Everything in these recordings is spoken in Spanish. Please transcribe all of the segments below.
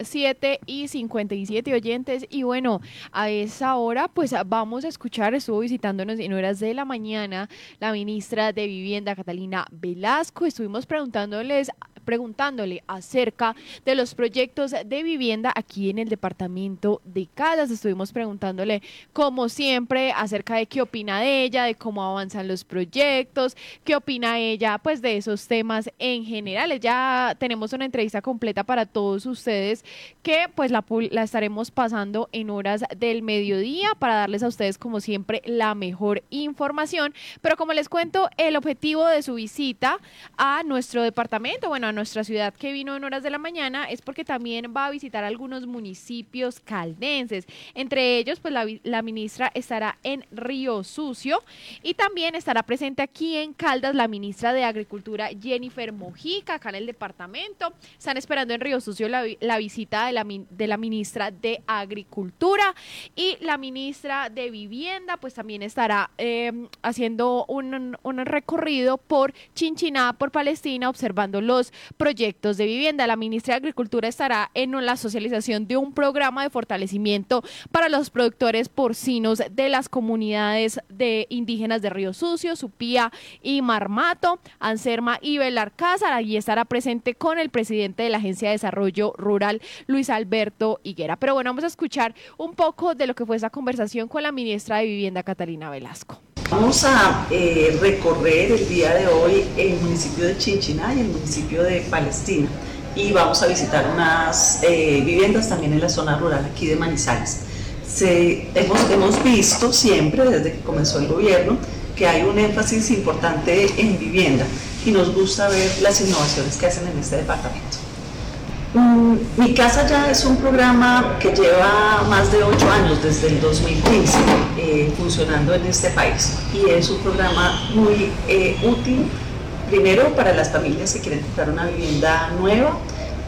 7 y 57 oyentes. Y bueno, a esa hora, pues vamos a escuchar, estuvo visitándonos en horas de la mañana la ministra de Vivienda, Catalina Velasco. Estuvimos preguntándoles preguntándole acerca de los proyectos de vivienda aquí en el departamento de Caldas. Estuvimos preguntándole, como siempre, acerca de qué opina de ella, de cómo avanzan los proyectos, qué opina ella, pues de esos temas en general. Ya tenemos una entrevista completa para todos ustedes que pues la, la estaremos pasando en horas del mediodía para darles a ustedes, como siempre, la mejor información. Pero como les cuento, el objetivo de su visita a nuestro departamento, bueno, a nuestra ciudad que vino en horas de la mañana es porque también va a visitar algunos municipios caldenses. Entre ellos, pues la, ministra estará en Río Sucio y también estará presente aquí en Caldas la ministra de Agricultura Jennifer Mojica, acá en el departamento. Están esperando en Río Sucio la, visita de la, de la ministra de Agricultura y la ministra de Vivienda, pues también estará em, haciendo un, un recorrido por Chinchiná, por Palestina, observando los proyectos de vivienda. La ministra de Agricultura estará en la socialización de un programa de fortalecimiento para los productores porcinos de las comunidades de indígenas de Río Sucio, Supía y Marmato, Anserma y Belarcázar. Allí estará presente con el presidente de la Agencia de Desarrollo Rural, Luis Alberto Higuera. Pero bueno, vamos a escuchar un poco de lo que fue esa conversación con la ministra de Vivienda, Catalina Velasco. Vamos a eh, recorrer el día de hoy el municipio de Chinchiná y el municipio de Palestina y vamos a visitar unas eh, viviendas también en la zona rural aquí de Manizales. hemos, hemos visto siempre desde que comenzó el gobierno que hay un énfasis importante en vivienda y nos gusta ver las innovaciones que hacen en este departamento. Mm, mi casa ya es un programa que lleva más de ocho años, desde el 2015, eh, funcionando en este país. Y es un programa muy eh, útil, primero para las familias que quieren comprar una vivienda nueva,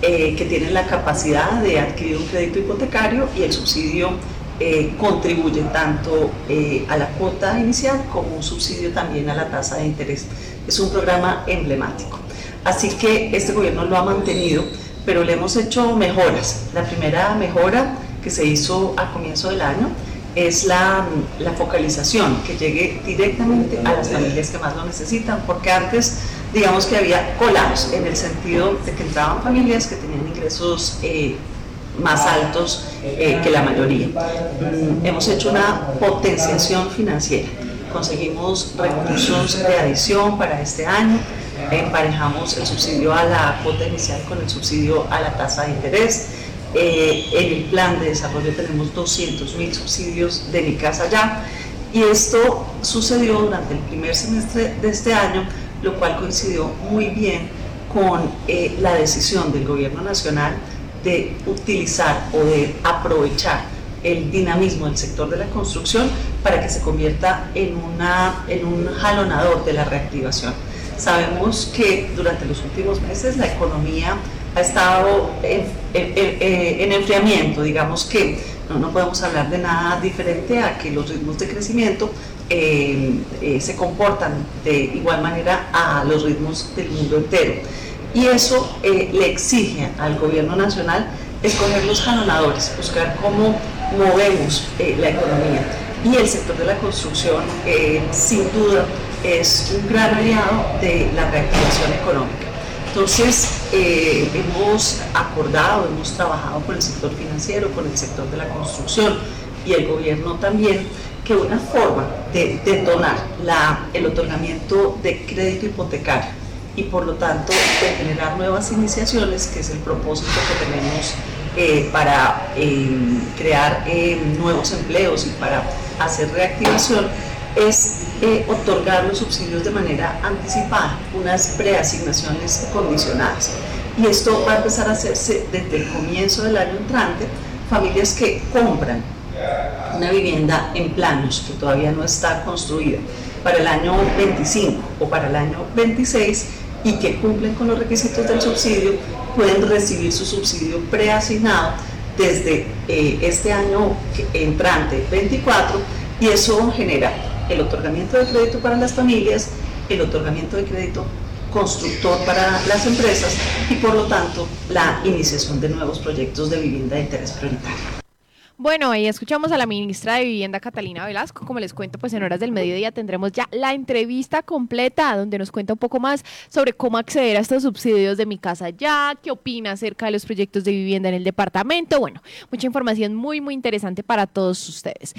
eh, que tienen la capacidad de adquirir un crédito hipotecario y el subsidio contribuye tanto a la cuota inicial como un subsidio también a la tasa de interés. Es un programa emblemático. Así que este gobierno lo ha mantenido pero le hemos hecho mejoras. La primera mejora que se hizo a comienzo del año es la, la, focalización, que llegue directamente a las familias que más lo necesitan, porque antes digamos que había colados en el sentido de que entraban familias que tenían ingresos eh, más altos eh, que la mayoría. Mm, hemos hecho una potenciación financiera, conseguimos recursos de adición para este año, emparejamos el subsidio a la cuota inicial con el subsidio a la tasa de interés. Eh, en el plan de desarrollo tenemos 200 mil subsidios de mi casa ya y esto sucedió durante el primer semestre de este año, lo cual coincidió muy bien con eh, la decisión del gobierno nacional de utilizar o de aprovechar el dinamismo del sector de la construcción para que se convierta en, una, en un jalonador de la reactivación. Sabemos que durante los últimos meses la economía ha estado en, enfriamiento, digamos que no, podemos hablar de nada diferente a que los ritmos de crecimiento eh, eh, se comportan de igual manera a los ritmos del mundo entero. Y eso eh, le exige al gobierno nacional escoger los jalonadores, buscar cómo movemos la economía. Y el sector de la construcción, sin duda, es un gran aliado de la reactivación económica. Entonces, eh, hemos acordado, hemos trabajado con el sector financiero, con el sector de la construcción y el gobierno también, que una forma de detonar la, el otorgamiento de crédito hipotecario y por lo tanto de generar nuevas iniciaciones, que es el propósito que tenemos eh, para eh, crear nuevos empleos y para hacer reactivación, es eh, otorgar los subsidios de manera anticipada, unas preasignaciones condicionadas. Y esto va a empezar a hacerse desde el comienzo del año entrante, familias que compran una vivienda en planos que todavía no está construida para el año 25 o para el año 26 y que cumplen con los requisitos del subsidio, pueden recibir su subsidio preasignado desde eh, este año entrante 24 y eso genera el otorgamiento de crédito para las familias, el otorgamiento de crédito constructor para las empresas y por lo tanto la iniciación de nuevos proyectos de vivienda de interés prioritario. Bueno, ahí escuchamos a la ministra de Vivienda Catalina Velasco. Como les cuento, pues en horas del mediodía tendremos ya la entrevista completa donde nos cuenta un poco más sobre cómo acceder a estos subsidios de mi casa ya, qué opina acerca de los proyectos de vivienda en el departamento. Bueno, mucha información muy, muy interesante para todos ustedes.